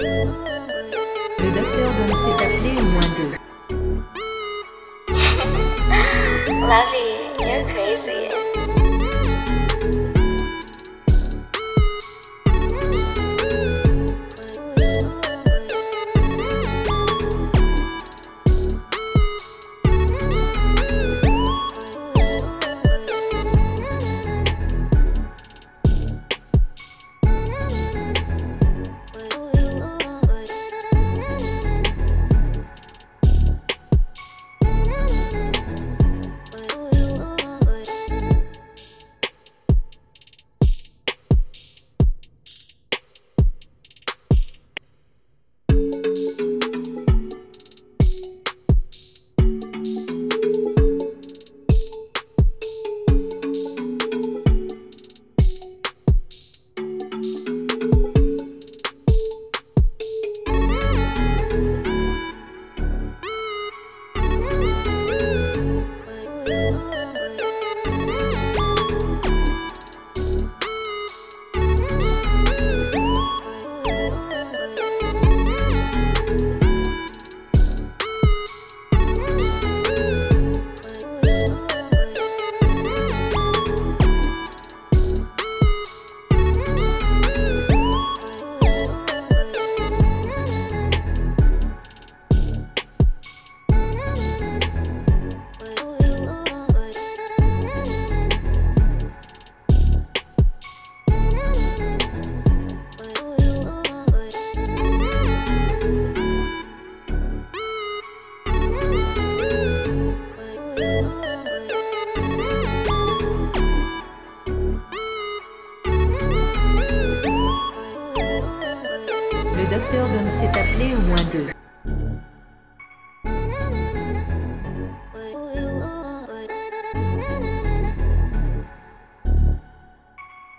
Le docteur donne s'est appelé au moins deux. Lovey, you're crazy. Docteur Dom s'est appelé au moins deux.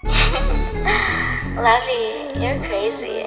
Lovey, you're crazy.